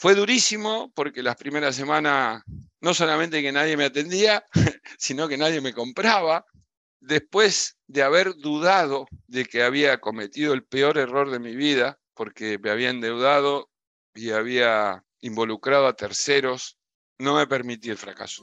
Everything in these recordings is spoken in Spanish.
Fue durísimo porque las primeras semanas no solamente que nadie me atendía, sino que nadie me compraba. Después de haber dudado de que había cometido el peor error de mi vida, porque me había endeudado y había involucrado a terceros, no me permití el fracaso.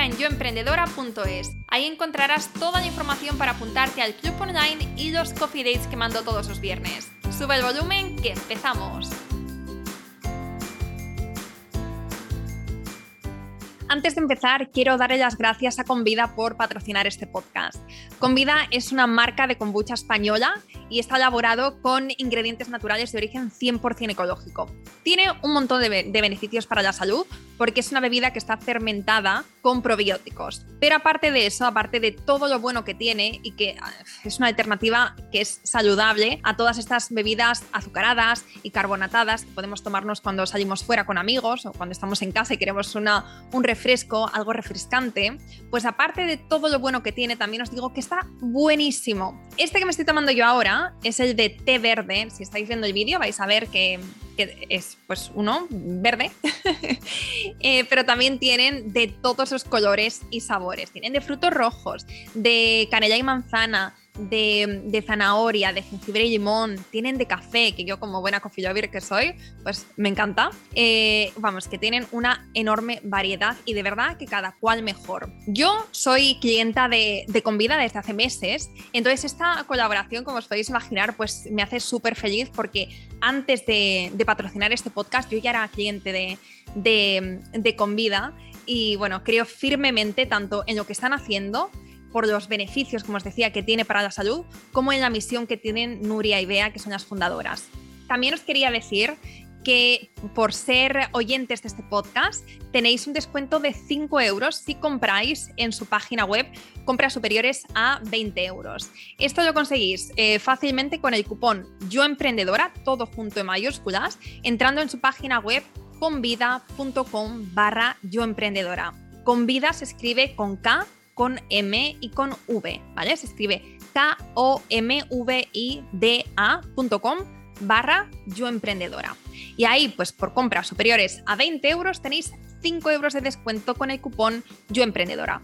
en yoemprendedora.es. Ahí encontrarás toda la información para apuntarte al club online y los coffee dates que mando todos los viernes. Sube el volumen que empezamos. Antes de empezar, quiero darle las gracias a Convida por patrocinar este podcast. Convida es una marca de kombucha española y está elaborado con ingredientes naturales de origen 100% ecológico. Tiene un montón de, beneficios para la salud porque es una bebida que está fermentada con probióticos. Pero aparte de eso, aparte de todo lo bueno que tiene y que ah, es una alternativa que es saludable a todas estas bebidas azucaradas y carbonatadas que podemos tomarnos cuando salimos fuera con amigos o cuando estamos en casa y queremos una, un refresco, algo refrescante, pues aparte de todo lo bueno que tiene, también os digo que está buenísimo. Este que me estoy tomando yo ahora es el de té verde. Si estáis viendo el vídeo vais a ver que, es pues uno verde, eh, pero también tienen de todos los colores y sabores. Tienen de frutos rojos, de canela y manzana, de, zanahoria, de jengibre y limón, tienen de café, que yo como buena coffee que soy, pues me encanta. Eh, vamos, que tienen una enorme variedad y de verdad que cada cual mejor. Yo soy clienta de, de Convida desde hace meses, entonces esta colaboración, como os podéis imaginar, pues me hace súper feliz porque antes de, patrocinar este podcast yo ya era cliente de, de, de Convida y bueno, creo firmemente tanto en lo que están haciendo por los beneficios, como os decía, que tiene para la salud, como en la misión que tienen Nuria y Bea, que son las fundadoras. También os quería decir que por ser oyentes de este podcast tenéis un descuento de 5 euros si compráis en su página web compras superiores a 20 euros. Esto lo conseguís eh, fácilmente con el cupón Yo Emprendedora, todo junto en mayúsculas, entrando en su página web convida.com barra Yo Emprendedora. Convida se escribe con K con M y con V, ¿vale? Se escribe K-O-M-V-I-D-A.com barra yo emprendedora. Y ahí, pues por compras superiores a 20 euros, tenéis 5 euros de descuento con el cupón yo emprendedora.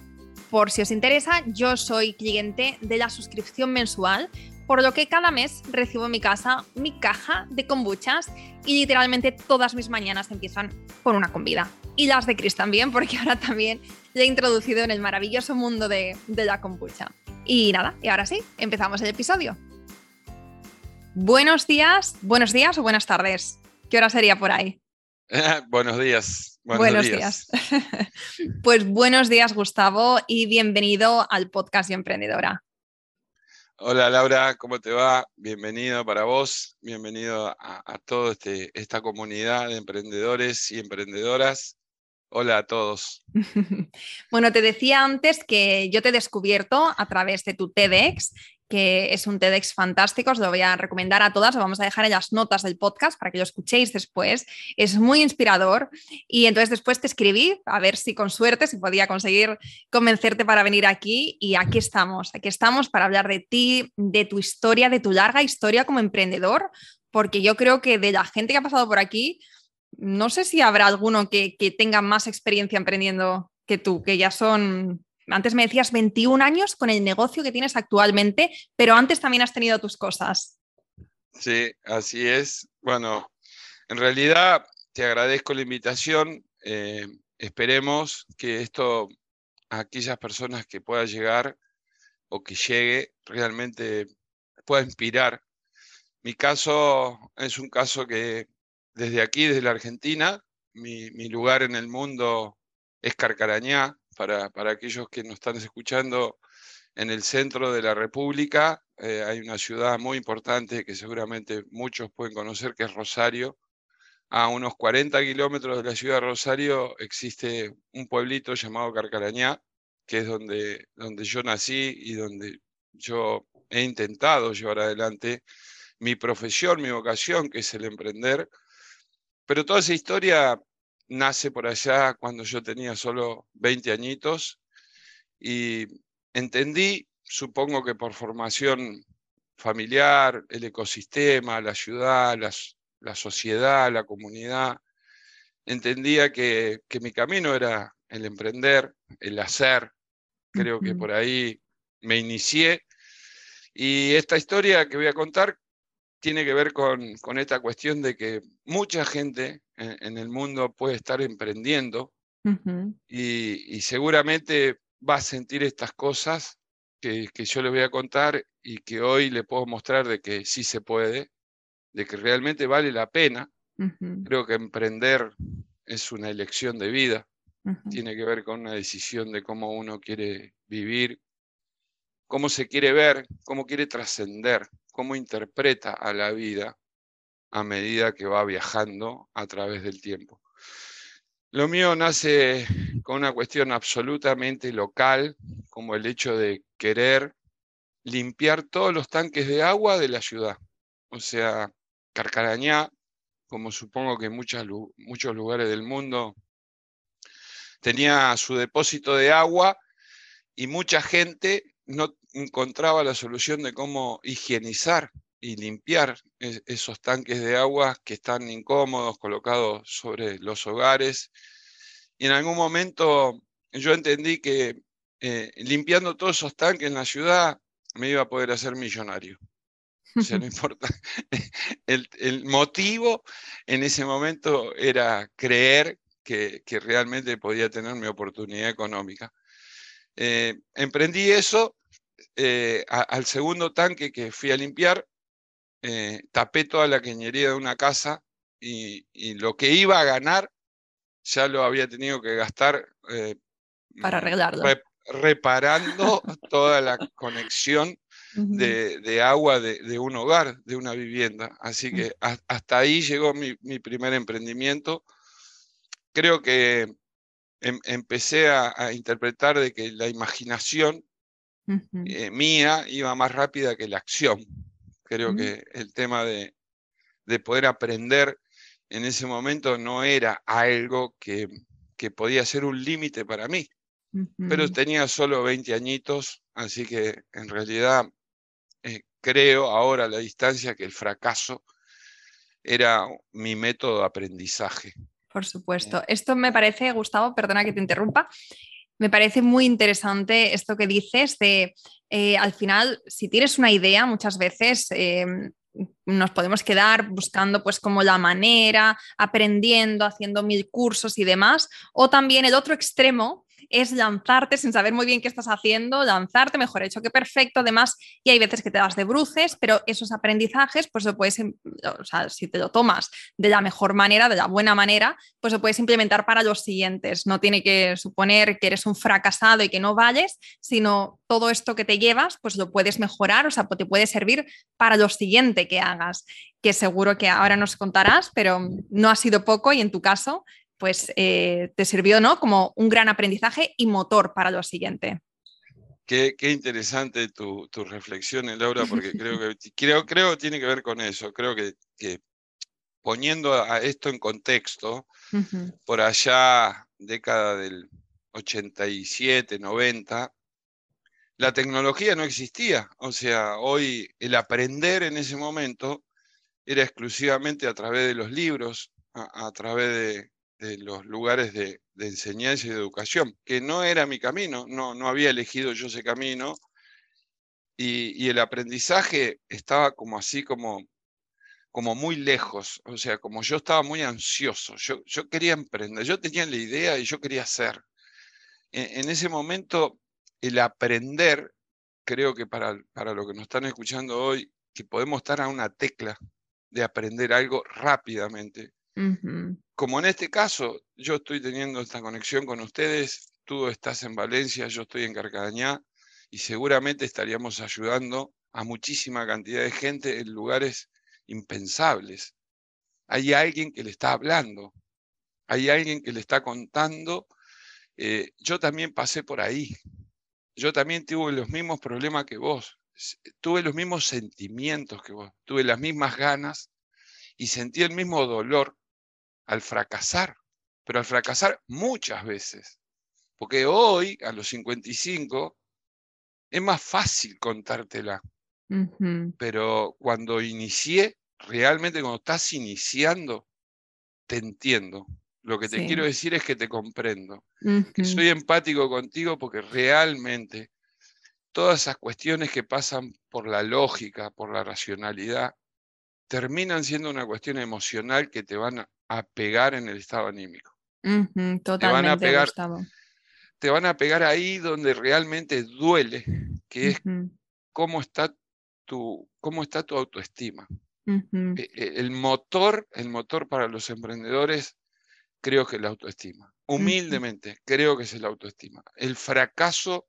Por si os interesa, yo soy cliente de la suscripción mensual, por lo que cada mes recibo en mi casa mi caja de kombuchas y literalmente todas mis mañanas empiezan con una convida. Y las de Chris también, porque ahora también le he introducido en el maravilloso mundo de, la kombucha. Y nada, y ahora sí, empezamos el episodio. Buenos días, buenos días o buenas tardes. ¿Qué hora sería por ahí? buenos días. Buenos, días. pues buenos días, Gustavo, y bienvenido al podcast y emprendedora. Hola Laura, ¿cómo te va? Bienvenido para vos, bienvenido a, a toda este, esta comunidad de emprendedores y emprendedoras Hola a todos. bueno, te decía antes que yo te he descubierto a través de tu TEDx, que es un TEDx fantástico, os lo voy a recomendar a todas, lo vamos a dejar en las notas del podcast para que lo escuchéis después. Es muy inspirador y entonces después te escribí a ver si con suerte si podía conseguir convencerte para venir aquí y aquí estamos, aquí estamos para hablar de ti, de tu historia, de tu larga historia como emprendedor, porque yo creo que de la gente que ha pasado por aquí, no sé si habrá alguno que, tenga más experiencia emprendiendo que tú, que ya son, antes me decías 21 años con el negocio que tienes actualmente, pero antes también has tenido tus cosas. Sí, así es. Bueno, en realidad te agradezco la invitación. Eh, esperemos que esto a aquellas personas que pueda llegar o que llegue realmente pueda inspirar. Mi caso es un caso que desde aquí, desde la Argentina, mi, lugar en el mundo es Carcarañá, para, aquellos que nos están escuchando, en el centro de la República eh, hay una ciudad muy importante que seguramente muchos pueden conocer, que es Rosario. A unos 40 kilómetros de la ciudad de Rosario existe un pueblito llamado Carcarañá, que es donde, donde yo nací y donde yo he intentado llevar adelante mi profesión, mi vocación, que es el emprender. Pero toda esa historia nace por allá cuando yo tenía solo 20 añitos y entendí, supongo que por formación familiar, el ecosistema, la ciudad, la sociedad, la comunidad, entendía que, que, mi camino era el emprender, el hacer. Creo que por ahí me inicié. Y esta historia que voy a contar tiene que ver con, con esta cuestión de que mucha gente en, el mundo puede estar emprendiendo y, y, seguramente va a sentir estas cosas que, que, yo le voy a contar y que hoy le puedo mostrar de que sí se puede, de que realmente vale la pena. Creo que emprender es una elección de vida, tiene que ver con una decisión de cómo uno quiere vivir, cómo se quiere ver, cómo quiere trascender, cómo interpreta a la vida a medida que va viajando a través del tiempo. Lo mío nace con una cuestión absolutamente local, como el hecho de querer limpiar todos los tanques de agua de la ciudad. O sea, Carcarañá, como supongo que en muchos lugares del mundo, tenía su depósito de agua y mucha gente no encontraba la solución de cómo higienizar y limpiar esos tanques de agua que están incómodos, colocados sobre los hogares. Y en algún momento yo entendí que eh, limpiando todos esos tanques en la ciudad me iba a poder hacer millonario. O sea, no importa. El, motivo en ese momento era creer que, realmente podía tener mi oportunidad económica. Eh, emprendí eso eh, al segundo tanque que fui a limpiar, eh, tapé toda la cañería de una casa y, lo que iba a ganar ya lo había tenido que gastar eh, para arreglarlo. reparando toda la conexión de, agua de, un hogar, de una vivienda. Así que hasta ahí llegó mi, primer emprendimiento. Creo que em, empecé a, interpretar de que la imaginación eh, mía iba más rápida que la acción. Creo que el tema de, poder aprender en ese momento no era algo que, que podía ser un límite para mí. Pero tenía solo 20 añitos, así que en realidad eh, creo ahora a la distancia que el fracaso era mi método de aprendizaje. Por supuesto. Esto me parece, Gustavo, perdona que te interrumpa, me parece muy interesante esto que dices de, eh, al final, si tienes una idea, muchas veces eh, nos podemos quedar buscando pues como la manera, aprendiendo, haciendo mil cursos y demás, o también el otro extremo es lanzarte sin saber muy bien qué estás haciendo, lanzarte, mejor hecho que perfecto, además, y hay veces que te das de bruces, pero esos aprendizajes, pues lo puedes, em, o sea, si te lo tomas de la mejor manera, de la buena manera, pues lo puedes implementar para los siguientes. No tiene que suponer que eres un fracasado y que no vales, sino todo esto que te llevas, pues lo puedes mejorar, o sea, te puede servir para lo siguiente que hagas que seguro que ahora nos contarás, pero no ha sido poco y en tu caso pues eh, te sirvió ¿no? como un gran aprendizaje y motor para lo siguiente. Qué, interesante tu, tu, reflexión, Laura, porque creo que creo, creo tiene que ver con eso. Creo que, poniendo a esto en contexto, por allá, década del 87, 90, la tecnología no existía. O sea, hoy el aprender en ese momento era exclusivamente a través de los libros, a través de, de los lugares de, enseñanza y de educación, que no era mi camino, no, no había elegido yo ese camino, y, el aprendizaje estaba como así, como, como muy lejos, o sea, como yo estaba muy ansioso, yo, yo quería emprender, yo tenía la idea y yo quería hacer. En, en ese momento, el aprender, creo que para, para lo que nos están escuchando hoy, que podemos estar a una tecla de aprender algo rápidamente, Como en este caso, yo estoy teniendo esta conexión con ustedes, tú estás en Valencia, yo estoy en Carcadañá, y seguramente estaríamos ayudando a muchísima cantidad de gente en lugares impensables. Hay alguien que le está hablando, hay alguien que le está contando. Eh, yo también pasé por ahí, yo también tuve los mismos problemas que vos, tuve los mismos sentimientos que vos, tuve las mismas ganas y sentí el mismo dolor al fracasar, pero al fracasar muchas veces. Porque hoy, a los 55, es más fácil contártela. Pero cuando inicié, realmente cuando estás iniciando, te entiendo. Lo que te quiero decir es que te comprendo, que soy empático contigo porque realmente todas esas cuestiones que pasan por la lógica, por la racionalidad, terminan siendo una cuestión emocional que te van a pegar en el estado anímico. totalmente, te van a pegar, te van a pegar ahí donde realmente duele, que es cómo está tu, cómo está tu autoestima. E, e, el motor, el motor para los emprendedores, creo que es la autoestima. Humildemente, creo que es la autoestima. El fracaso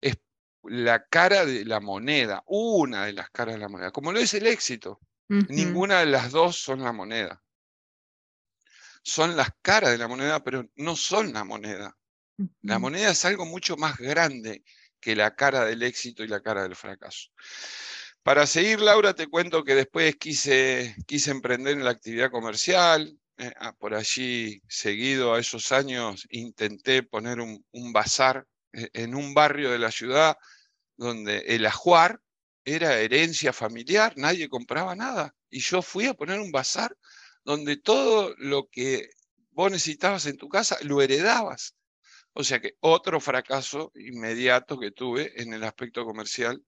es la cara de la moneda, una de las caras de la moneda, como lo es el éxito. Ninguna de las dos son la moneda. Son las caras de la moneda, pero no son la moneda. La moneda es algo mucho más grande que la cara del éxito y la cara del fracaso. Para seguir, Laura, te cuento que después quise, quise emprender en la actividad comercial. Eh, ah, por allí, seguido a esos años, intenté poner un, bazar eh, en un barrio de la ciudad donde el ajuar era herencia familiar, nadie compraba nada. Y yo fui a poner un bazar donde todo lo que vos necesitabas en tu casa lo heredabas. O sea que otro fracaso inmediato que tuve en el aspecto comercial.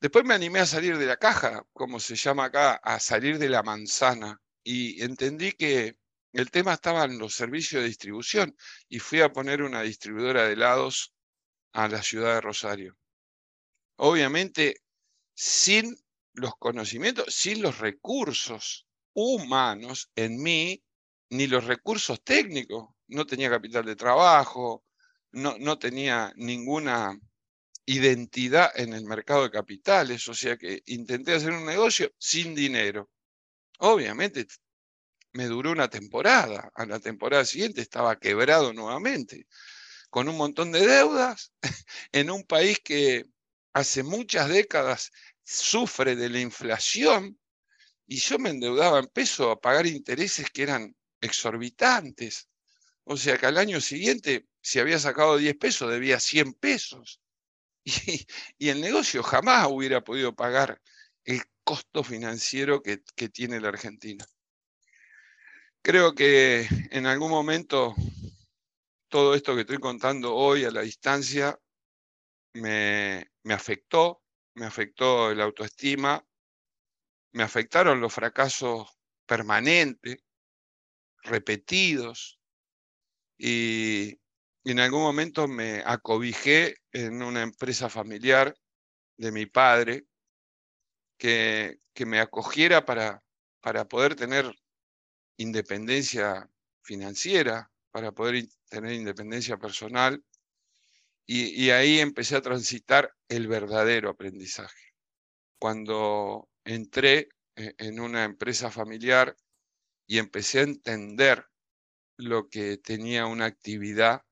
Después me animé a salir de la caja, como se llama acá, a salir de la manzana. Y entendí que el tema estaba en los servicios de distribución y fui a poner una distribuidora de helados a la ciudad de Rosario. Obviamente, sin los conocimientos, sin los recursos humanos en mí, ni los recursos técnicos no tenía capital de trabajo, no, no tenía ninguna identidad en el mercado de capitales, o sea que intenté hacer un negocio sin dinero. Obviamente me duró una temporada, a la temporada siguiente estaba quebrado nuevamente, con un montón de deudas, en un país que hace muchas décadas sufre de la inflación, y yo me endeudaba en peso a pagar intereses que eran exorbitantes. O sea que al año siguiente, si había sacado 10 pesos, debía 100 pesos. Y, el negocio jamás hubiera podido pagar el costo financiero que, tiene la Argentina. Creo que en algún momento todo esto que estoy contando hoy a la distancia me, me afectó, me afectó la autoestima, me afectaron los fracasos permanentes, repetidos, y, en algún momento me acobijé en una empresa familiar de mi padre que, que me acogiera para, para poder tener independencia financiera, para poder tener independencia personal. Y, ahí empecé a transitar el verdadero aprendizaje. Cuando entré eh, en una empresa familiar y empecé a entender lo que tenía una actividad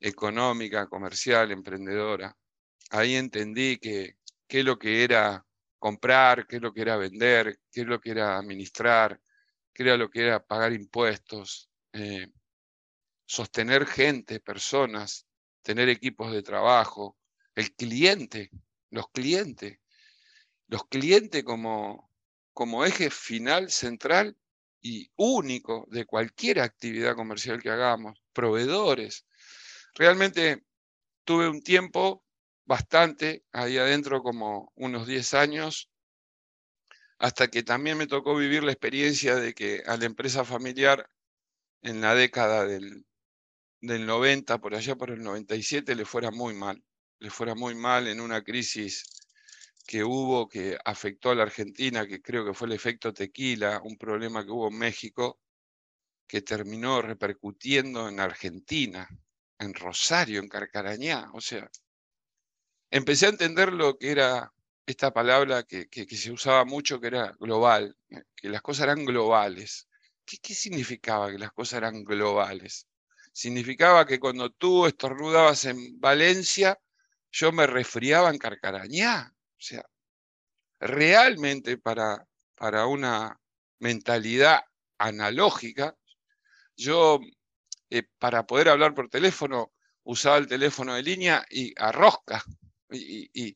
económica, comercial, emprendedora. Ahí entendí que qué es lo que era comprar, qué es lo que era vender, qué es lo que era administrar, qué era lo que era pagar impuestos, eh, sostener gente, personas, tener equipos de trabajo, el cliente, los clientes, los clientes como, como eje final central y único de cualquier actividad comercial que hagamos, proveedores. Realmente tuve un tiempo bastante ahí adentro, como unos 10 años, hasta que también me tocó vivir la experiencia de que a la empresa familiar en la década del, del 90, por allá por el 97, le fuera muy mal, le fuera muy mal en una crisis que hubo que afectó a la Argentina, que creo que fue el efecto tequila, un problema que hubo en México, que terminó repercutiendo en Argentina, en Rosario, en Carcarañá. O sea, empecé a entender lo que era esta palabra que, se usaba mucho, que era global, eh, que las cosas eran globales. ¿Qué, ¿Qué significaba que las cosas eran globales? Significaba que cuando tú estornudabas en Valencia, yo me resfriaba en Carcarañá. O sea, realmente para, para una mentalidad analógica, yo eh, para poder hablar por teléfono usaba el teléfono de línea y a rosca. Y,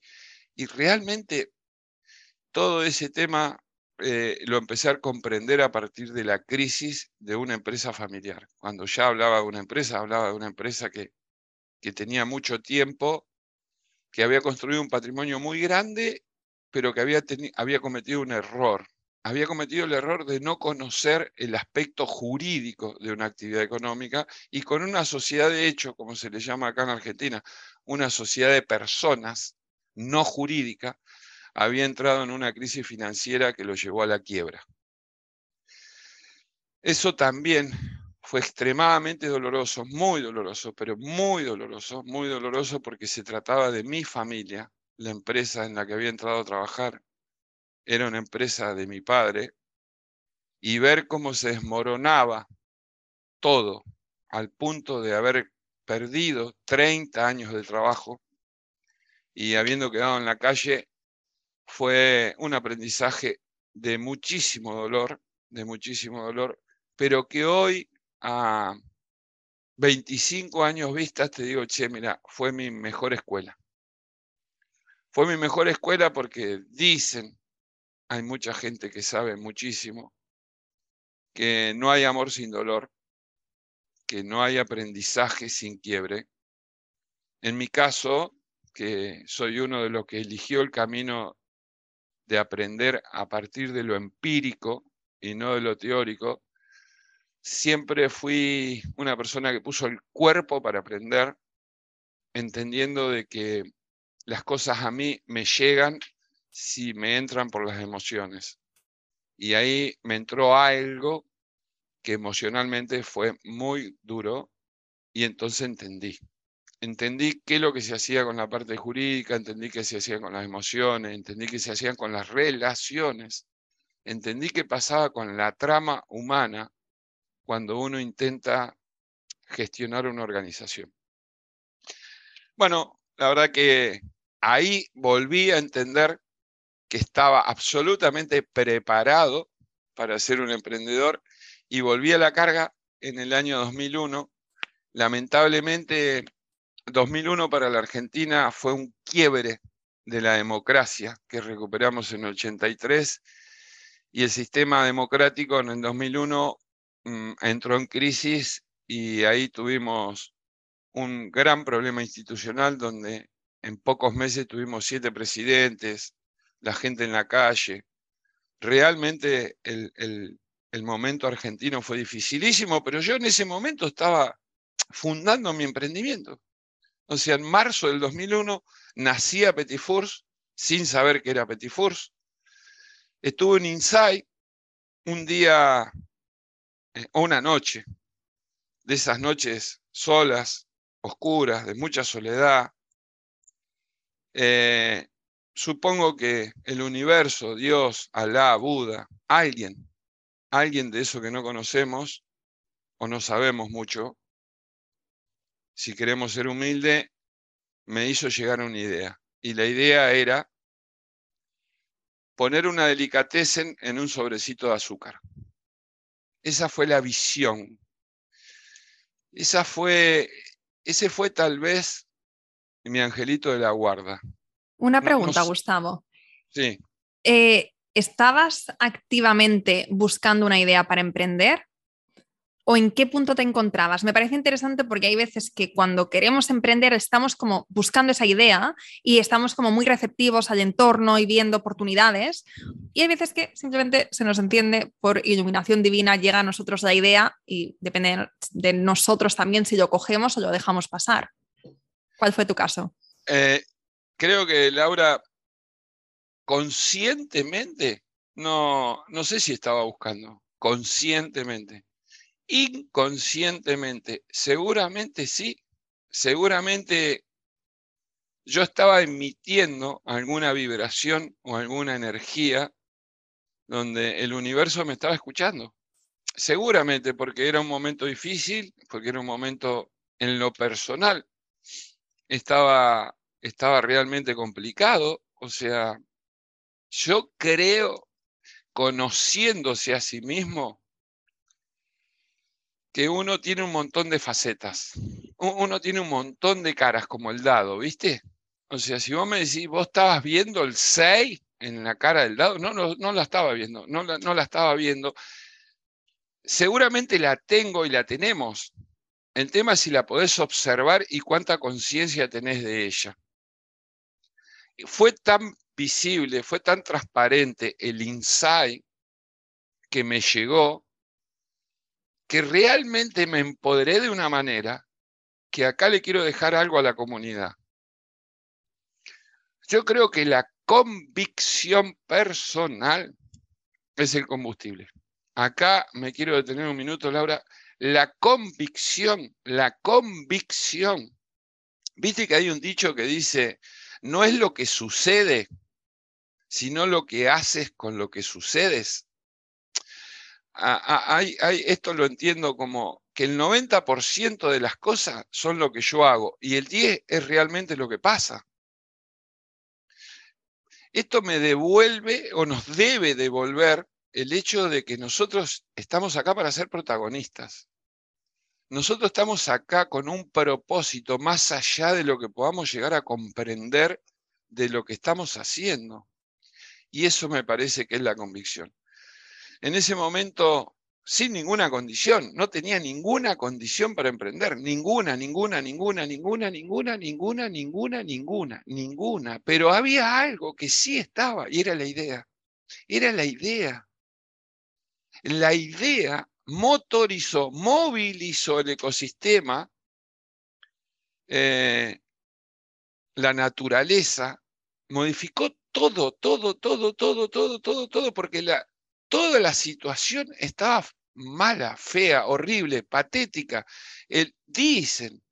realmente todo ese tema eh, lo empecé a comprender a partir de la crisis de una empresa familiar. Cuando ya hablaba de una empresa, hablaba de una empresa que, que tenía mucho tiempo, que había construido un patrimonio muy grande, pero que había, había cometido un error había cometido el error de no conocer el aspecto jurídico de una actividad económica y con una sociedad de hecho, como se le llama acá en Argentina, una sociedad de personas no jurídica, había entrado en una crisis financiera que lo llevó a la quiebra. Eso también fue extremadamente doloroso, muy doloroso, pero muy doloroso, muy doloroso porque se trataba de mi familia, la empresa en la que había entrado a trabajar, era una empresa de mi padre, y ver cómo se desmoronaba todo al punto de haber perdido 30 años de trabajo y habiendo quedado en la calle, fue un aprendizaje de muchísimo dolor, de muchísimo dolor, pero que hoy a 25 años vistas te digo, che, mira, fue mi mejor escuela. Fue mi mejor escuela porque dicen hay mucha gente que sabe muchísimo, que no hay amor sin dolor, que no hay aprendizaje sin quiebre. En mi caso, que soy uno de los que eligió el camino de aprender a partir de lo empírico y no de lo teórico, siempre fui una persona que puso el cuerpo para aprender, entendiendo de que las cosas a mí me llegan si me entran por las emociones. Y ahí me entró algo que emocionalmente fue muy duro y entonces entendí. Entendí qué es lo que se hacía con la parte jurídica, entendí qué se hacía con las emociones, entendí qué se hacían con las relaciones, entendí qué pasaba con la trama humana cuando uno intenta gestionar una organización. Bueno, la verdad que ahí volví a entender que estaba absolutamente preparado para ser un emprendedor y volví a la carga en el año 2001. Lamentablemente, 2001 para la Argentina fue un quiebre de la democracia que recuperamos en el 83 y el sistema democrático en el 2001 mm, entró en crisis y ahí tuvimos un gran problema institucional donde en pocos meses tuvimos siete presidentes, la gente en la calle. Realmente el, momento argentino fue dificilísimo, pero yo en ese momento estaba fundando mi emprendimiento. O sea, en marzo del 2001 nacía Petit sin saber que era Petit Fours. Estuve en Insight un día eh, o una noche, de esas noches solas, oscuras, de mucha soledad. Eh, supongo que el universo, Dios, Alá, Buda, alguien, alguien de eso que no conocemos o no sabemos mucho, si queremos ser humildes, me hizo llegar una idea. Y la idea era poner una delicatessen en un sobrecito de azúcar. Esa fue la visión. Esa fue, ese fue tal vez mi angelito de la guarda. Una pregunta, Gustavo. Sí. Eh, ¿Estabas activamente buscando una idea para emprender? ¿O en qué punto te encontrabas? Me parece interesante porque hay veces que cuando queremos emprender estamos como buscando esa idea y estamos como muy receptivos al entorno y viendo oportunidades. Y hay veces que simplemente se nos entiende por iluminación divina, llega a nosotros la idea y depende de nosotros también si lo cogemos o lo dejamos pasar. ¿Cuál fue tu caso? Eh, creo que Laura, conscientemente, no, no sé si estaba buscando, conscientemente, inconscientemente, seguramente sí, seguramente yo estaba emitiendo alguna vibración o alguna energía donde el universo me estaba escuchando. Seguramente porque era un momento difícil, porque era un momento en lo personal, estaba, estaba realmente complicado. O sea, yo creo, conociéndose a sí mismo, que uno tiene un montón de facetas. Uno tiene un montón de caras como el dado, ¿viste? O sea, si vos me decís, vos estabas viendo el 6 en la cara del dado, no, no, no la estaba viendo, no la, no la estaba viendo. Seguramente la tengo y la tenemos. El tema es si la podés observar y cuánta conciencia tenés de ella. Fue tan visible, fue tan transparente el insight que me llegó, que realmente me empoderé de una manera que acá le quiero dejar algo a la comunidad. Yo creo que la convicción personal es el combustible. Acá me quiero detener un minuto, Laura. La convicción, la convicción. Viste que hay un dicho que dice, no es lo que sucede, sino lo que haces con lo que sucedes. Esto lo entiendo como que el 90% de las cosas son lo que yo hago y el 10% es realmente lo que pasa. Esto me devuelve o nos debe devolver el hecho de que nosotros estamos acá para ser protagonistas. Nosotros estamos acá con un propósito más allá de lo que podamos llegar a comprender de lo que estamos haciendo. Y eso me parece que es la convicción. En ese momento sin ninguna condición, no tenía ninguna condición para emprender, ninguna, ninguna, ninguna, ninguna, ninguna, ninguna, ninguna, ninguna, ninguna, pero había algo que sí estaba y era la idea, era la idea. La idea motorizó, movilizó el ecosistema, eh, la naturaleza, modificó todo, todo, todo, todo, todo, todo, todo, porque la, toda la situación estaba mala, fea, horrible, patética. dicen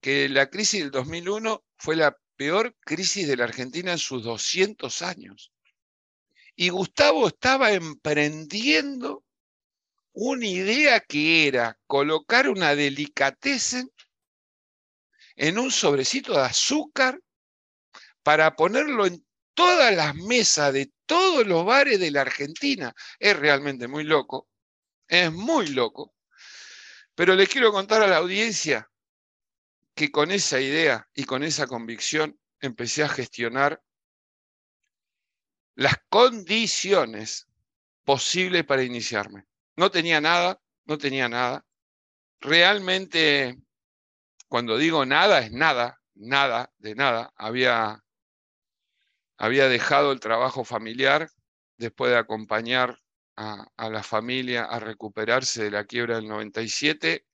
que la crisis del 2001 fue la peor crisis de la Argentina en sus 200 años. Y Gustavo estaba emprendiendo una idea que era colocar una delicatessen en un sobrecito de azúcar para ponerlo en todas las mesas de todos los bares de la Argentina. Es realmente muy loco, es muy loco. Pero le quiero contar a la audiencia que con esa idea y con esa convicción empecé a gestionar las condiciones posibles para iniciarme. No tenía nada, no tenía nada. Realmente, cuando digo nada, es nada, nada, de nada. Había había dejado el trabajo familiar después de acompañar a, la familia a recuperarse de la quiebra del 97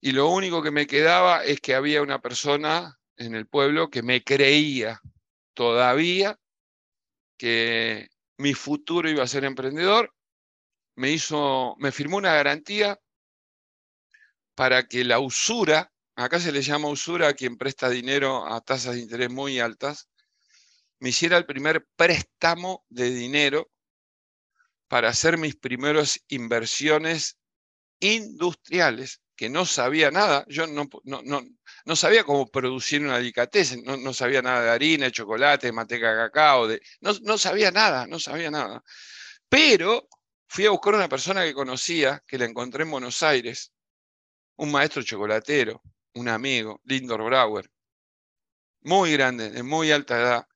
y lo único que me quedaba es que había una persona en el pueblo que me creía todavía que mi futuro iba a ser emprendedor, me hizo, me firmó una garantía para que la usura, acá se le llama usura a quien presta dinero a tasas de interés muy altas, me hiciera el primer préstamo de dinero para hacer mis primeras inversiones industriales, que no sabía nada, yo no, no, sabía cómo producir una delicatessen, no, sabía nada de harina, de chocolate, de manteca de cacao, no, sabía nada, no sabía nada. Pero fui a buscar una persona que conocía, que la encontré en Buenos Aires, un maestro chocolatero, un amigo, Lindor Brauer, muy grande, de muy alta edad,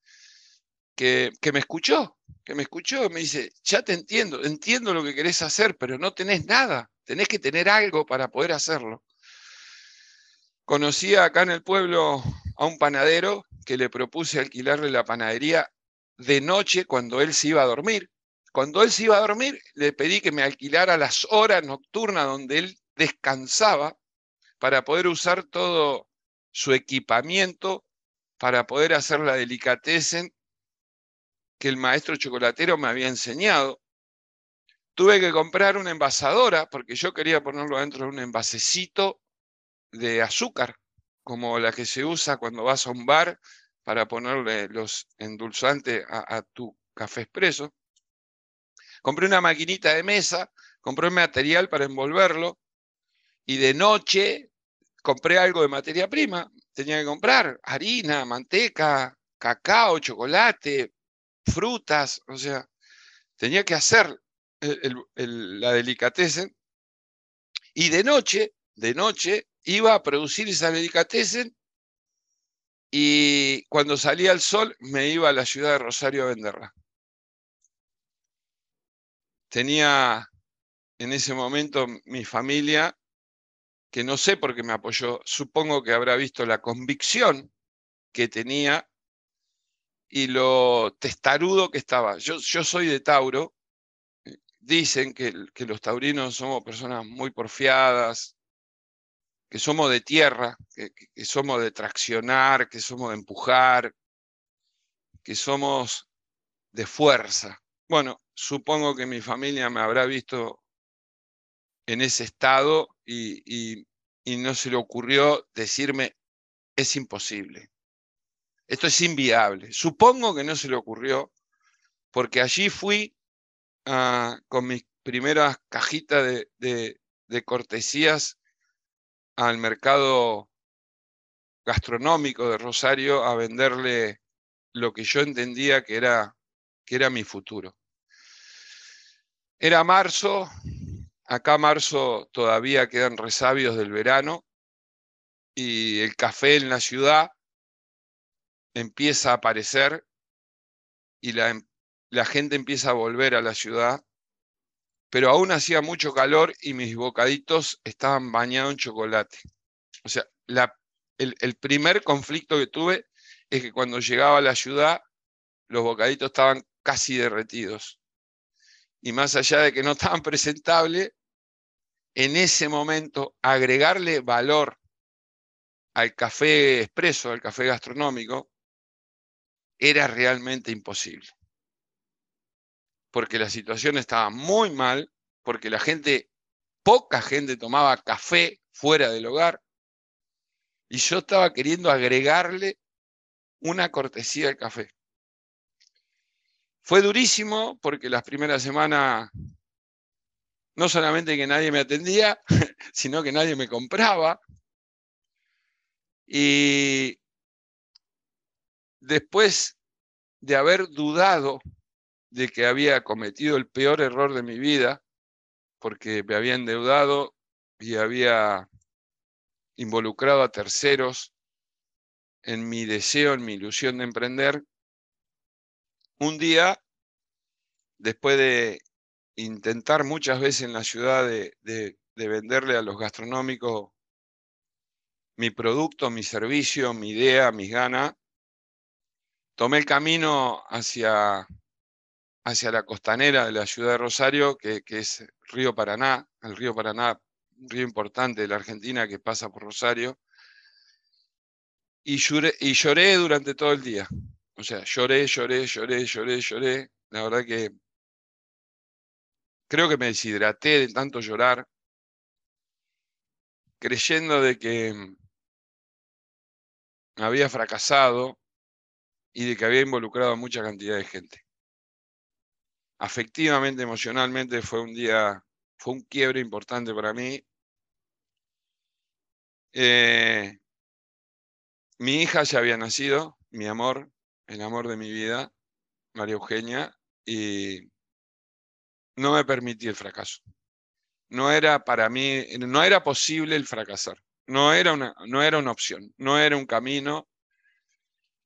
que, me escuchó, que me escuchó, me dice, ya te entiendo, entiendo lo que querés hacer, pero no tenés nada, tenés que tener algo para poder hacerlo. Conocí acá en el pueblo a un panadero que le propuse alquilarle la panadería de noche cuando él se iba a dormir. Cuando él se iba a dormir, le pedí que me alquilara las horas nocturnas donde él descansaba para poder usar todo su equipamiento para poder hacer la delicatessen que el maestro chocolatero me había enseñado. Tuve que comprar una envasadora porque yo quería ponerlo dentro de un envasecito de azúcar, como la que se usa cuando vas a un bar para ponerle los endulzantes a, a tu café expreso. Compré una maquinita de mesa, compré material para envolverlo y de noche compré algo de materia prima. Tenía que comprar harina, manteca, cacao, chocolate, frutas, o sea, tenía que hacer la delicatessen. Y de noche, de noche, iba a producir esa delicatessen y cuando salía el sol me iba a la ciudad de Rosario a venderla. Tenía en ese momento mi familia que no sé por qué me apoyó, supongo que habrá visto la convicción que tenía y lo testarudo que estaba. Yo, yo soy de Tauro, eh, dicen que, que los taurinos somos personas muy porfiadas, que somos de tierra, que, que, somos de traccionar, que somos de empujar, que somos de fuerza. Bueno, supongo que mi familia me habrá visto en ese estado y, no se le ocurrió decirme, es imposible. Esto es inviable. Supongo que no se le ocurrió, porque allí fui ah, con mis primeras cajitas de, de, cortesías al mercado gastronómico de Rosario a venderle lo que yo entendía que era, que era mi futuro. Era marzo, Acá marzo todavía quedan resabios del verano y el café en la ciudad empieza a aparecer y la, la gente empieza a volver a la ciudad, pero aún hacía mucho calor y mis bocaditos estaban bañados en chocolate. O sea, el, el primer conflicto que tuve es que cuando llegaba a la ciudad los bocaditos estaban casi derretidos. Y más allá de que no estaban presentables, en ese momento agregarle valor al café expreso, al café gastronómico, era realmente imposible. Porque la situación estaba muy mal, porque la gente, poca gente tomaba café fuera del hogar, y yo estaba queriendo agregarle una cortesía al café. Fue durísimo porque las primeras semanas no solamente que nadie me atendía, sino que nadie me compraba. Y después de haber dudado de que había cometido el peor error de mi vida, porque me había endeudado y había involucrado a terceros en mi deseo, en mi ilusión de emprender, un día, después de intentar muchas veces en la ciudad de, venderle a los gastronómicos mi producto, mi servicio, mi idea, mis ganas, tomé el camino hacia, hacia la costanera de la ciudad de Rosario, que, que, es Río Paraná, el río Paraná, un río importante de la Argentina que pasa por Rosario, y lloré, y lloré durante todo el día. O sea, lloré, lloré, lloré, lloré, lloré. La verdad que Creo que me deshidraté de tanto llorar, creyendo de que mm, había fracasado y de que había involucrado a mucha cantidad de gente. Afectivamente, emocionalmente fue un día, fue un quiebre importante para mí. Eh, mi hija ya había nacido, mi amor, el amor de mi vida, María Eugenia, y no me permití el fracaso. No era para mí, no era posible el fracasar. No era una, no era una opción, no era un camino.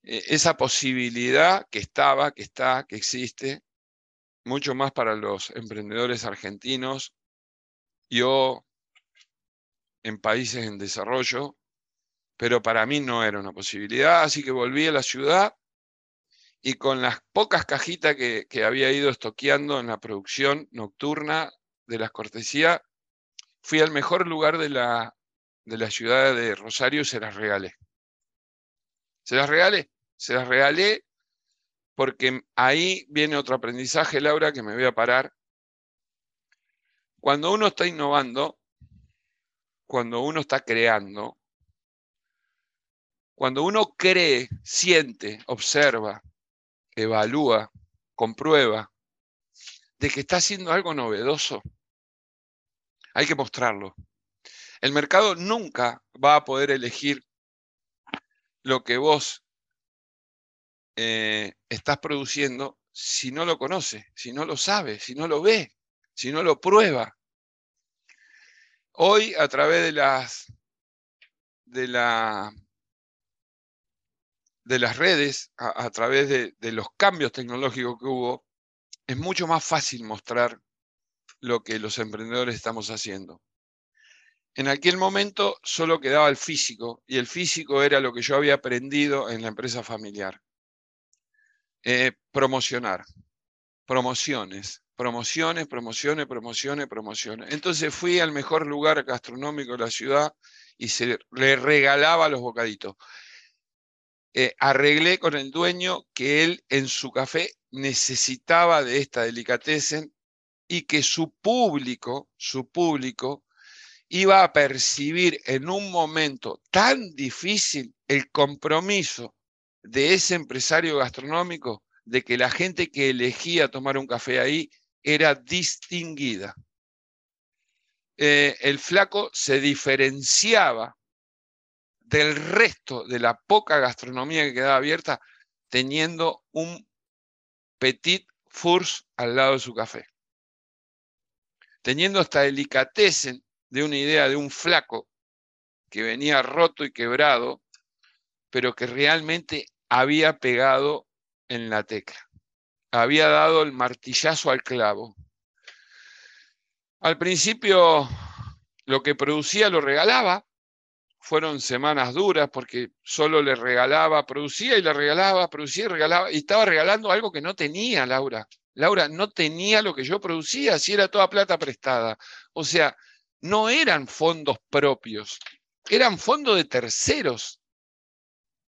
E, esa posibilidad que estaba, que está, que existe, mucho más para los emprendedores argentinos, yo en países en desarrollo, pero para mí no era una posibilidad, así que volví a la ciudad y con las pocas cajitas que, había ido estoqueando en la producción nocturna de las cortesías, fui al mejor lugar de la, de la ciudad de Rosario y se las regalé. Se las regalé, se las regalé porque ahí viene otro aprendizaje, Laura, que me voy a parar. Cuando uno está innovando, cuando uno está creando, cuando uno cree, siente, observa, evalúa, comprueba de que está haciendo algo novedoso, hay que mostrarlo. El mercado nunca va a poder elegir lo que vos eh, estás produciendo si no lo conoce, si no lo sabe, si no lo ve, si no lo prueba. Hoy, a través de las, de la, de las redes, a, través de los cambios tecnológicos que hubo, es mucho más fácil mostrar lo que los emprendedores estamos haciendo. En aquel momento solo quedaba el físico y el físico era lo que yo había aprendido en la empresa familiar. Eh, promocionar, promociones, promociones, promociones, promociones, promociones. Entonces fui al mejor lugar gastronómico de la ciudad y se le regalaba los bocaditos. Eh, arreglé con el dueño que él en su café necesitaba de esta delicatessen y que su público, su público, iba a percibir en un momento tan difícil el compromiso de ese empresario gastronómico de que la gente que elegía tomar un café ahí era distinguida. Eh, el flaco se diferenciaba del resto de la poca gastronomía que quedaba abierta teniendo un petit fours al lado de su café. Teniendo esta delicatessen de una idea de un flaco que venía roto y quebrado pero que realmente había pegado en la tecla. Había dado el martillazo al clavo. Al principio lo que producía lo regalaba. Fueron semanas duras porque solo le regalaba, producía y le regalaba, producía y regalaba. Y estaba regalando algo que no tenía, Laura. Laura, no tenía lo que yo producía, si era toda plata prestada. O sea, no eran fondos propios, eran fondos de terceros.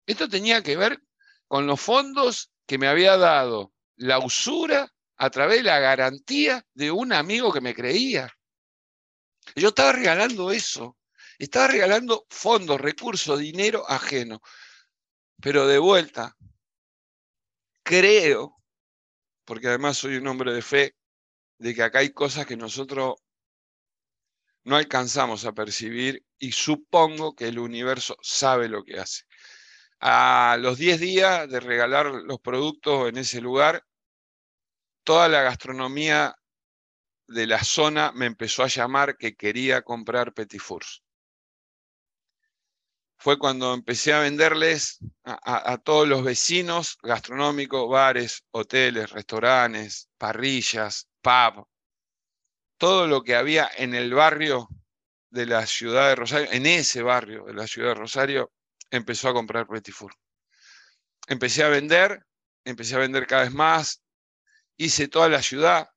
Esto tenía que ver con los fondos que me había dado la usura a través de la garantía de un amigo que me creía. Yo estaba regalando eso, estaba regalando fondos, recursos, dinero ajeno. Pero de vuelta, creo, porque además soy un hombre de fe, de que acá hay cosas que nosotros no alcanzamos a percibir y supongo que el universo sabe lo que hace. A los 10 días de regalar los productos en ese lugar, toda la gastronomía de la zona me empezó a llamar que quería comprar Petit Fours. Fue cuando empecé a venderles a, a, todos los vecinos gastronómicos, bares, hoteles, restaurantes, parrillas, pub, todo lo que había en el barrio de la ciudad de Rosario, en ese barrio de la ciudad de Rosario, empezó a comprar Petit Four. Empecé a vender, empecé a vender cada vez más, hice toda la ciudad.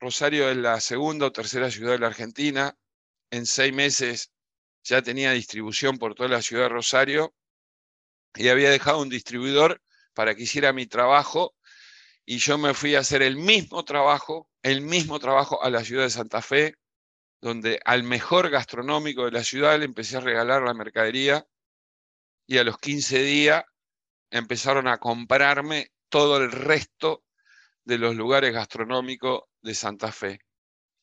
Rosario es la segunda o tercera ciudad de la Argentina. En seis meses ya tenía distribución por toda la ciudad de Rosario y había dejado un distribuidor para que hiciera mi trabajo y yo me fui a hacer el mismo trabajo, el mismo trabajo a la ciudad de Santa Fe, donde al mejor gastronómico de la ciudad le empecé a regalar la mercadería y a los 15 días empezaron a comprarme todo el resto de los lugares gastronómicos de Santa Fe.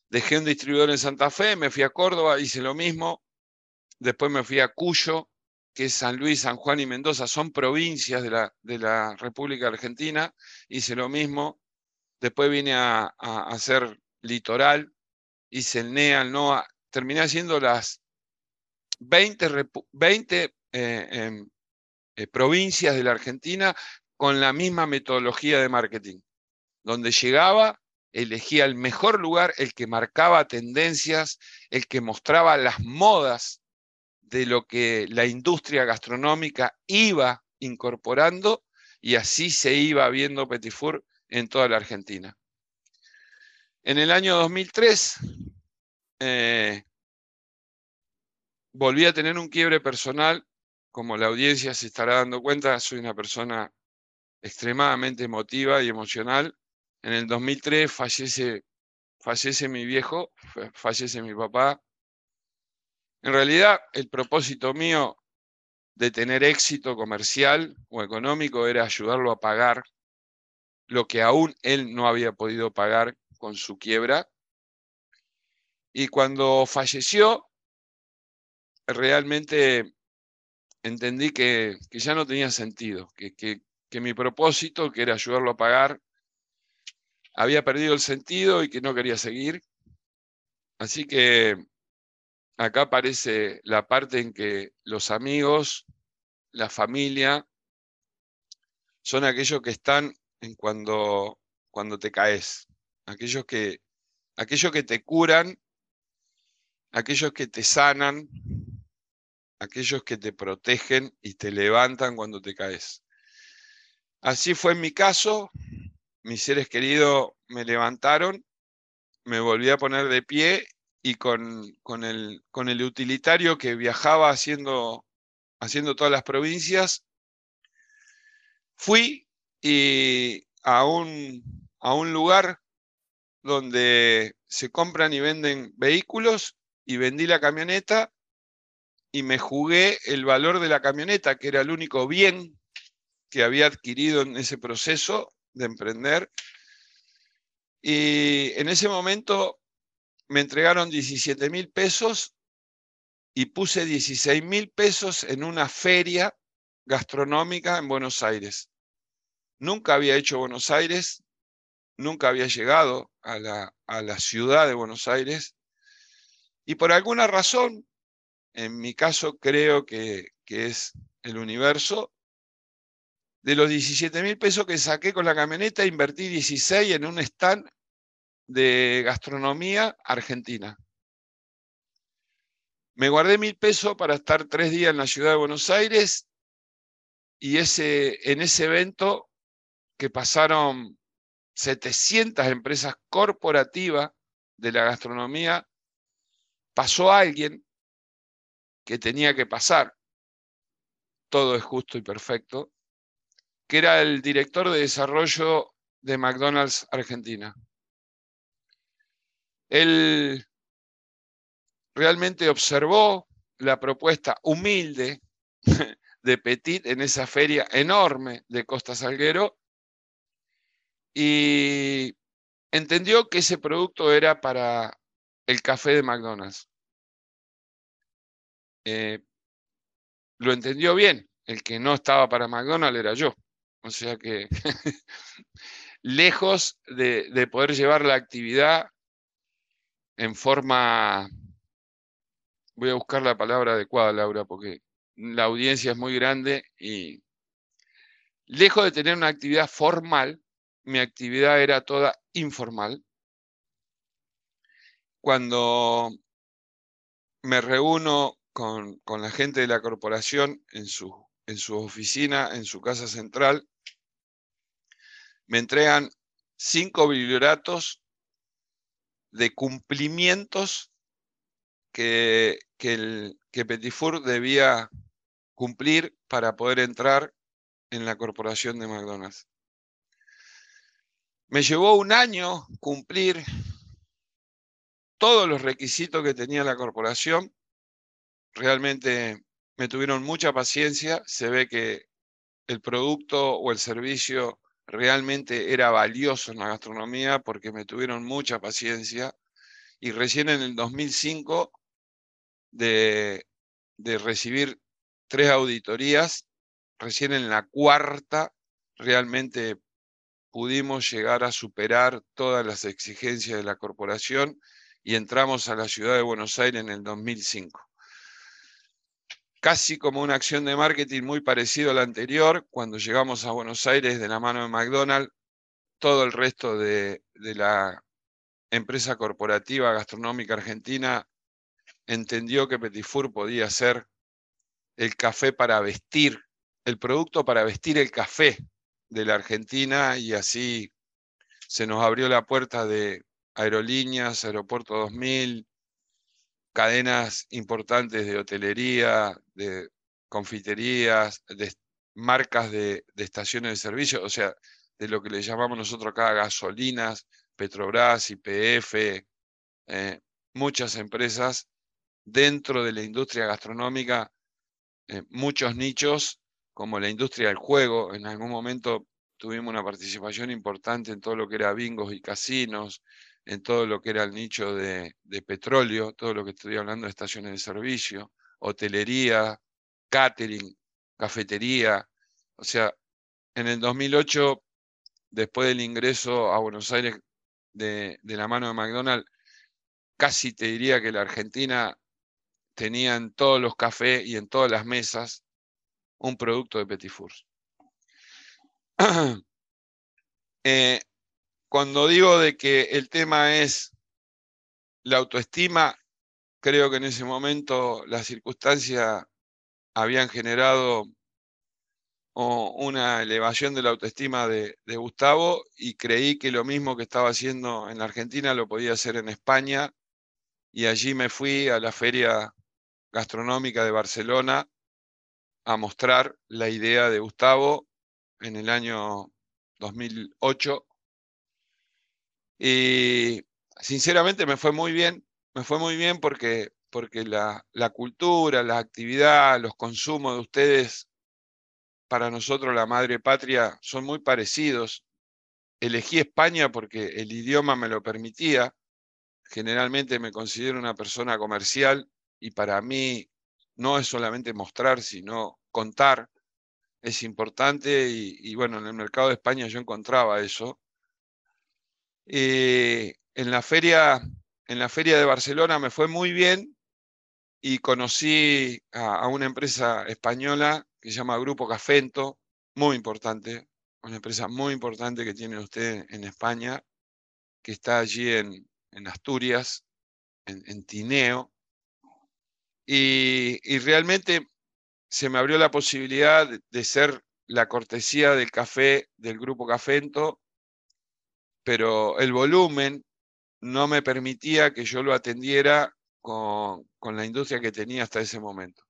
Dejé un distribuidor en Santa Fe, me fui a Córdoba, hice lo mismo. Después me fui a Cuyo, que San Luis, San Juan y Mendoza, son provincias de la, República Argentina, hice lo mismo. Después vine a, hacer litoral, hice el NEA, el NOA, terminé haciendo las 20, 20 eh, eh, provincias de la Argentina con la misma metodología de marketing, donde llegaba, elegía el mejor lugar, el que marcaba tendencias, el que mostraba las modas de lo que la industria gastronómica iba incorporando y así se iba viendo Petit Four en toda la Argentina. En el año 2003 eh, volví a tener un quiebre personal como la audiencia se estará dando cuenta, soy una persona extremadamente emotiva y emocional. En el 2003 fallece, fallece mi viejo, fallece mi papá. En realidad, el propósito mío de tener éxito comercial o económico era ayudarlo a pagar lo que aún él no había podido pagar con su quiebra. Y cuando falleció, realmente entendí que, ya no tenía sentido, que, que mi propósito, que era ayudarlo a pagar, había perdido el sentido y que no quería seguir. Así que acá aparece la parte en que los amigos, la familia, son aquellos que están en cuando, cuando te caes, aquellos que, aquellos que te curan, aquellos que te sanan, aquellos que te protegen y te levantan cuando te caes. Así fue en mi caso, mis seres queridos me levantaron, me volví a poner de pie y con, con, el, con el, utilitario que viajaba haciendo, haciendo todas las provincias, fui a un, a un lugar donde se compran y venden vehículos y vendí la camioneta y me jugué el valor de la camioneta, que era el único bien que había adquirido en ese proceso de emprender. Y en ese momento me entregaron 17 mil pesos y puse 16 mil pesos en una feria gastronómica en Buenos Aires. Nunca había hecho Buenos Aires, nunca había llegado a la, a la ciudad de Buenos Aires y por alguna razón, en mi caso creo que, que es el universo, de los 17 mil pesos que saqué con la camioneta, invertí 16 en un stand de gastronomía argentina. Me guardé mil pesos para estar tres días en la ciudad de Buenos Aires y ese, en ese evento que pasaron 700 empresas corporativas de la gastronomía, pasó alguien que tenía que pasar. Todo es justo y perfecto que era el director de desarrollo de McDonald's Argentina. Él realmente observó la propuesta humilde de Petit en esa feria enorme de Costa Salguero y entendió que ese producto era para el café de McDonald's. Eh, lo entendió bien, el que no estaba para McDonald's era yo. O sea que lejos de, poder llevar la actividad en forma, voy a buscar la palabra adecuada, Laura, porque la audiencia es muy grande y lejos de tener una actividad formal, mi actividad era toda informal. Cuando me reúno con, con la gente de la corporación en su, en su oficina, en su casa central, me entregan cinco biblioratos de cumplimientos que, que, Petifur debía cumplir para poder entrar en la corporación de McDonald's. Me llevó un año cumplir todos los requisitos que tenía la corporación. Realmente me tuvieron mucha paciencia. Se ve que el producto o el servicio realmente era valioso en la gastronomía porque me tuvieron mucha paciencia y recién en el 2005 de, de recibir tres auditorías, recién en la cuarta realmente pudimos llegar a superar todas las exigencias de la corporación y entramos a la ciudad de Buenos Aires en el 2005 casi como una acción de marketing muy parecido a la anterior, cuando llegamos a Buenos Aires de la mano de McDonald's, todo el resto de, la empresa corporativa gastronómica argentina entendió que Petit Four podía ser el café para vestir, el producto para vestir el café de la Argentina y así se nos abrió la puerta de aerolíneas, Aeropuerto 2000, cadenas importantes de hotelería, de confiterías, de marcas de, estaciones de servicio, o sea, de lo que le llamamos nosotros acá gasolinas, Petrobras, YPF, eh, muchas empresas dentro de la industria gastronómica, eh, muchos nichos, como la industria del juego. En algún momento tuvimos una participación importante en todo lo que era bingos y casinos, en todo lo que era el nicho de, petróleo, todo lo que estoy hablando de estaciones de servicio, hotelería, catering, cafetería. O sea, en el 2008, después del ingreso a Buenos Aires de, la mano de McDonald's, casi te diría que la Argentina tenía en todos los cafés y en todas las mesas un producto de Petit Fours. Eh, cuando digo de que el tema es la autoestima, creo que en ese momento las circunstancias habían generado una elevación de la autoestima de, Gustavo y creí que lo mismo que estaba haciendo en la Argentina lo podía hacer en España y allí me fui a la feria gastronómica de Barcelona a mostrar la idea de Gustavo en el año 2008 y sinceramente me fue muy bien, me fue muy bien porque, porque la, cultura, la actividad, los consumos de ustedes, para nosotros la madre patria, son muy parecidos. Elegí España porque el idioma me lo permitía. Generalmente me considero una persona comercial y para mí no es solamente mostrar, sino contar. Es importante y bueno, en el mercado de España yo encontraba eso eh, en, la feria, en la feria de Barcelona me fue muy bien y conocí a, una empresa española que se llama Grupo Cafento, muy importante, una empresa muy importante que tiene usted en España, que está allí en, Asturias, en, Tineo, y, realmente se me abrió la posibilidad de ser la cortesía del café del Grupo Cafento pero el volumen no me permitía que yo lo atendiera con, la industria que tenía hasta ese momento.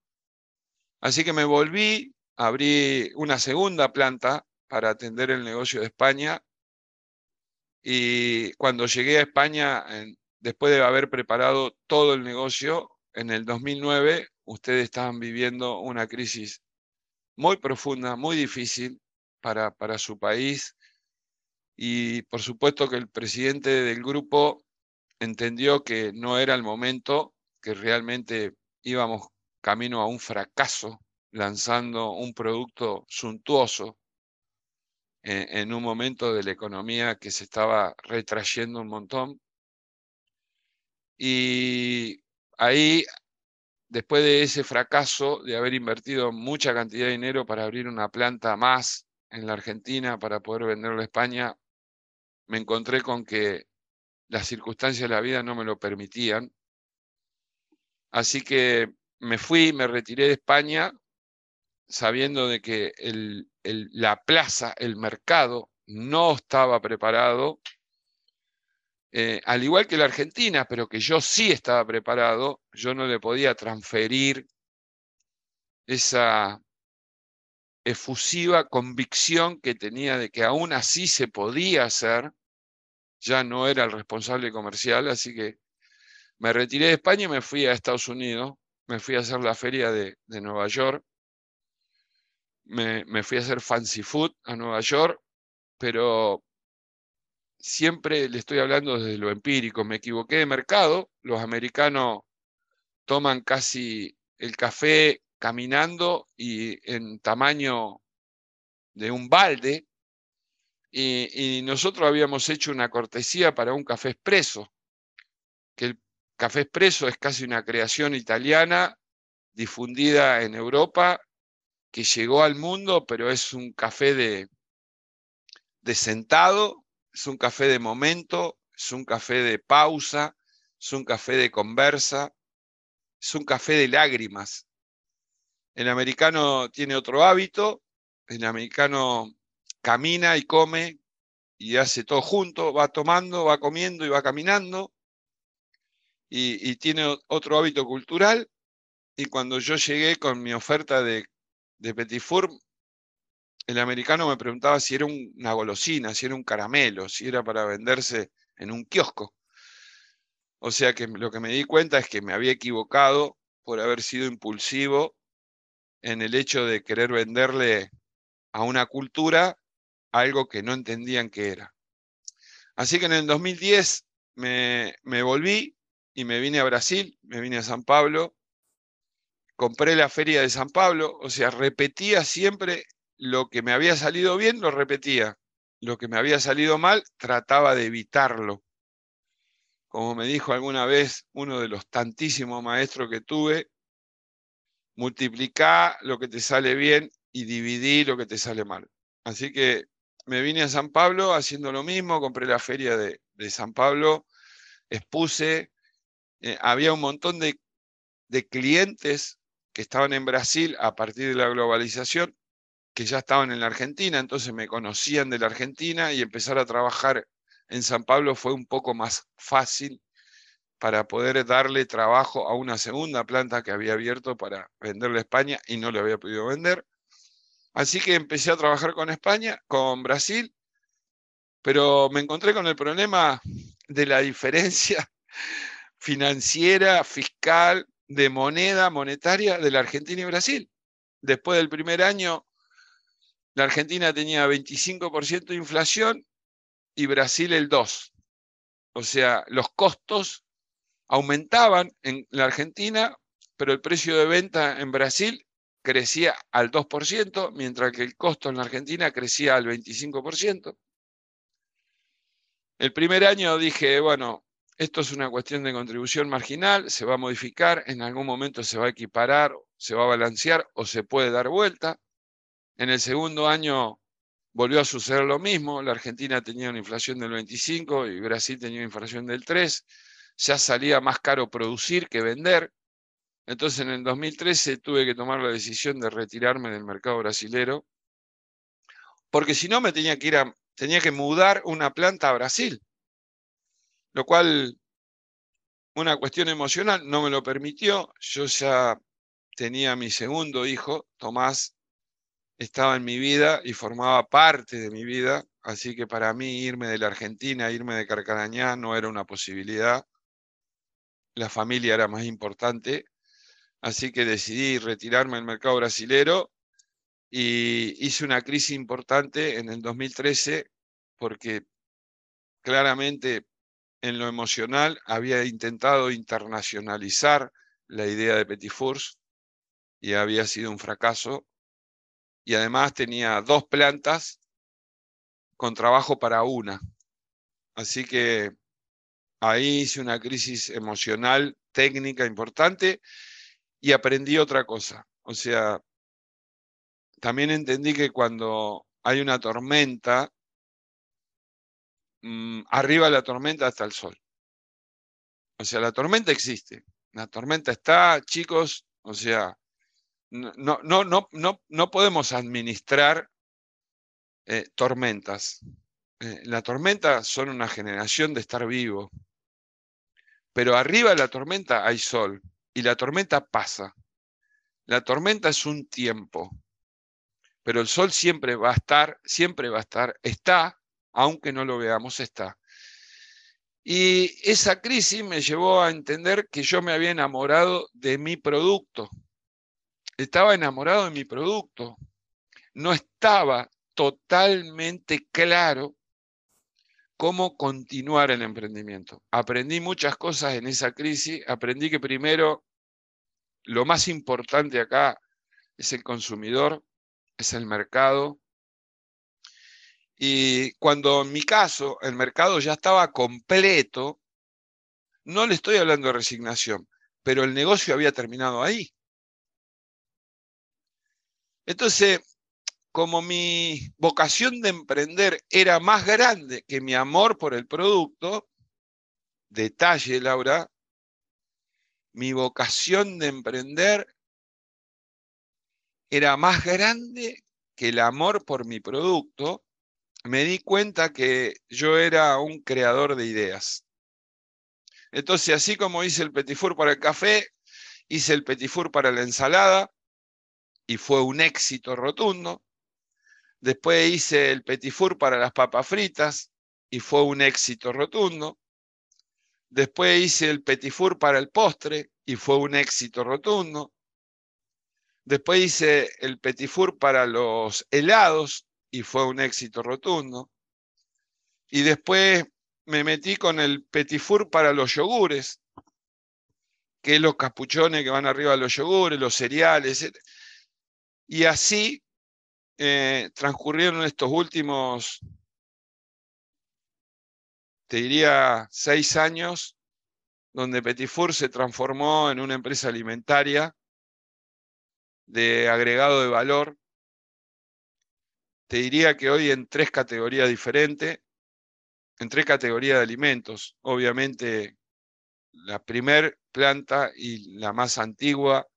Así que me volví, abrí una segunda planta para atender el negocio de España y cuando llegué a España, después de haber preparado todo el negocio, en el 2009 ustedes estaban viviendo una crisis muy profunda, muy difícil para, para su país y por supuesto que el presidente del grupo entendió que no era el momento, que realmente íbamos camino a un fracaso lanzando un producto suntuoso en, un momento de la economía que se estaba retrayendo un montón. Y ahí, después de ese fracaso, de haber invertido mucha cantidad de dinero para abrir una planta más en la Argentina para poder venderlo a España, me encontré con que las circunstancias de la vida no me lo permitían. Así que me fui, me retiré de España sabiendo de que la plaza, el mercado, no estaba preparado, eh, al igual que la Argentina, pero que yo sí estaba preparado, yo no le podía transferir esa efusiva convicción que tenía de que aún así se podía hacer, ya no era el responsable comercial, así que me retiré de España y me fui a Estados Unidos, me fui a hacer la feria de, Nueva York, me, me, fui a hacer fancy food a Nueva York, pero siempre le estoy hablando desde lo empírico, me equivoqué de mercado, los americanos toman casi el café caminando y en tamaño de un balde, y, nosotros habíamos hecho una cortesía para un café expreso, que el café expreso es casi una creación italiana difundida en Europa, que llegó al mundo, pero es un café de, de sentado, es un café de momento, es un café de pausa, es un café de conversa, es un café de lágrimas. El americano tiene otro hábito, el americano camina y come y hace todo junto, va tomando, va comiendo y va caminando, y, tiene otro hábito cultural. Y cuando yo llegué con mi oferta de, de Petit Four, el americano me preguntaba si era una golosina, si era un caramelo, si era para venderse en un kiosco. O sea que lo que me di cuenta es que me había equivocado por haber sido impulsivo en el hecho de querer venderle a una cultura algo que no entendían que era. Así que en el 2010 me, me volví y me vine a Brasil, me vine a San Pablo, compré la feria de San Pablo, o sea, repetía siempre lo que me había salido bien, lo repetía. Lo que me había salido mal, trataba de evitarlo. Como me dijo alguna vez uno de los tantísimos maestros que tuve, multiplicá lo que te sale bien y dividí lo que te sale mal. Así que me vine a San Pablo haciendo lo mismo, compré la feria de, San Pablo, expuse, eh, había un montón de, clientes que estaban en Brasil a partir de la globalización, que ya estaban en la Argentina, entonces me conocían de la Argentina y empezar a trabajar en San Pablo fue un poco más fácil para poder darle trabajo a una segunda planta que había abierto para venderle a España y no le había podido vender. Así que empecé a trabajar con España, con Brasil, pero me encontré con el problema de la diferencia financiera, fiscal, de moneda monetaria de la Argentina y Brasil. Después del primer año, la Argentina tenía 25% de inflación y Brasil el 2%. O sea, los costos aumentaban en la Argentina, pero el precio de venta en Brasil crecía al 2%, mientras que el costo en la Argentina crecía al 25%. El primer año dije, bueno, esto es una cuestión de contribución marginal, se va a modificar, en algún momento se va a equiparar, se va a balancear o se puede dar vuelta. En el segundo año volvió a suceder lo mismo, la Argentina tenía una inflación del 25 y Brasil tenía una inflación del 3, ya salía más caro producir que vender, entonces en el 2013 tuve que tomar la decisión de retirarme del mercado brasilero, porque si no me tenía que ir a, tenía que mudar una planta a Brasil, lo cual una cuestión emocional no me lo permitió. Yo ya tenía mi segundo hijo, Tomás, estaba en mi vida y formaba parte de mi vida, así que para mí irme de la Argentina, irme de Carcarañá no era una posibilidad. La familia era más importante así que decidí retirarme del mercado brasilero y hice una crisis importante en el 2013 porque claramente en lo emocional había intentado internacionalizar la idea de Petit Fours y había sido un fracaso. Y además tenía dos plantas con trabajo para una. Así que ahí hice una crisis emocional, técnica importante y aprendí otra cosa. O sea, también entendí que cuando hay una tormenta, mm, arriba la tormenta está el sol. O sea, la tormenta existe. La tormenta está, chicos, o sea, no, no, no, no, no podemos administrar eh, tormentas. Eh, la tormenta son una generación de estar vivo. Pero arriba de la tormenta hay sol y la tormenta pasa. La tormenta es un tiempo, pero el sol siempre va a estar, siempre va a estar, está, aunque no lo veamos, está. Y esa crisis me llevó a entender que yo me había enamorado de mi producto. Estaba enamorado de mi producto. No estaba totalmente claro cómo continuar el emprendimiento. Aprendí muchas cosas en esa crisis. Aprendí que primero lo más importante acá es el consumidor, es el mercado. Y cuando en mi caso el mercado ya estaba completo, no le estoy hablando de resignación, pero el negocio había terminado ahí. Entonces, como mi vocación de emprender era más grande que mi amor por el producto, detalle, Laura, mi vocación de emprender era más grande que el amor por mi producto, me di cuenta que yo era un creador de ideas. Entonces, así como hice el petit four para el café, hice el petit four para la ensalada y fue un éxito rotundo. Después hice el petit four para las papas fritas y fue un éxito rotundo. Después hice el petit four para el postre y fue un éxito rotundo. Después hice el petit four para los helados y fue un éxito rotundo. Y después me metí con el petit four para los yogures, que es los capuchones que van arriba de los yogures, los cereales. Y así eh, transcurrieron estos últimos, te diría, seis años, donde Petit Four se transformó en una empresa alimentaria de agregado de valor. Te diría que hoy en tres categorías diferentes, en tres categorías de alimentos. Obviamente, la primer planta y la más antigua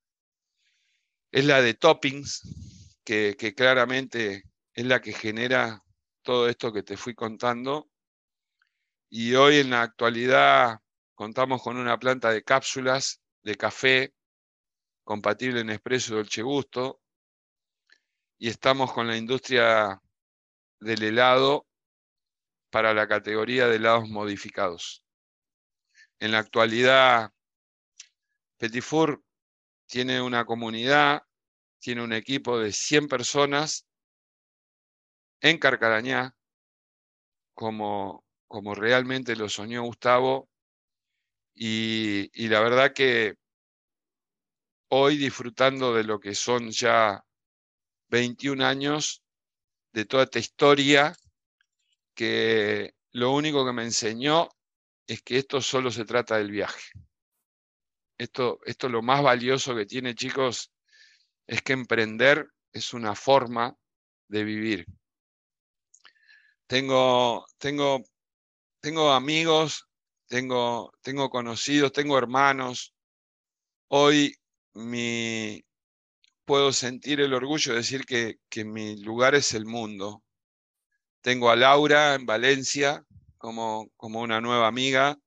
es la de toppings, que, claramente es la que genera todo esto que te fui contando. Y hoy en la actualidad contamos con una planta de cápsulas de café compatible en expreso Dolce Gusto y estamos con la industria del helado para la categoría de helados modificados. En la actualidad, Petit Four tiene una comunidad tiene un equipo de 100 personas en Carcarañá, como, como realmente lo soñó Gustavo, y, la verdad que hoy disfrutando de lo que son ya 21 años de toda esta historia, que lo único que me enseñó es que esto solo se trata del viaje. Esto, esto es lo más valioso que tiene, chicos, es que emprender es una forma de vivir. Tengo, tengo, tengo amigos, tengo, tengo conocidos, tengo hermanos. Hoy mi, puedo sentir el orgullo de decir que, que mi lugar es el mundo. Tengo a Laura en Valencia como, como una nueva amiga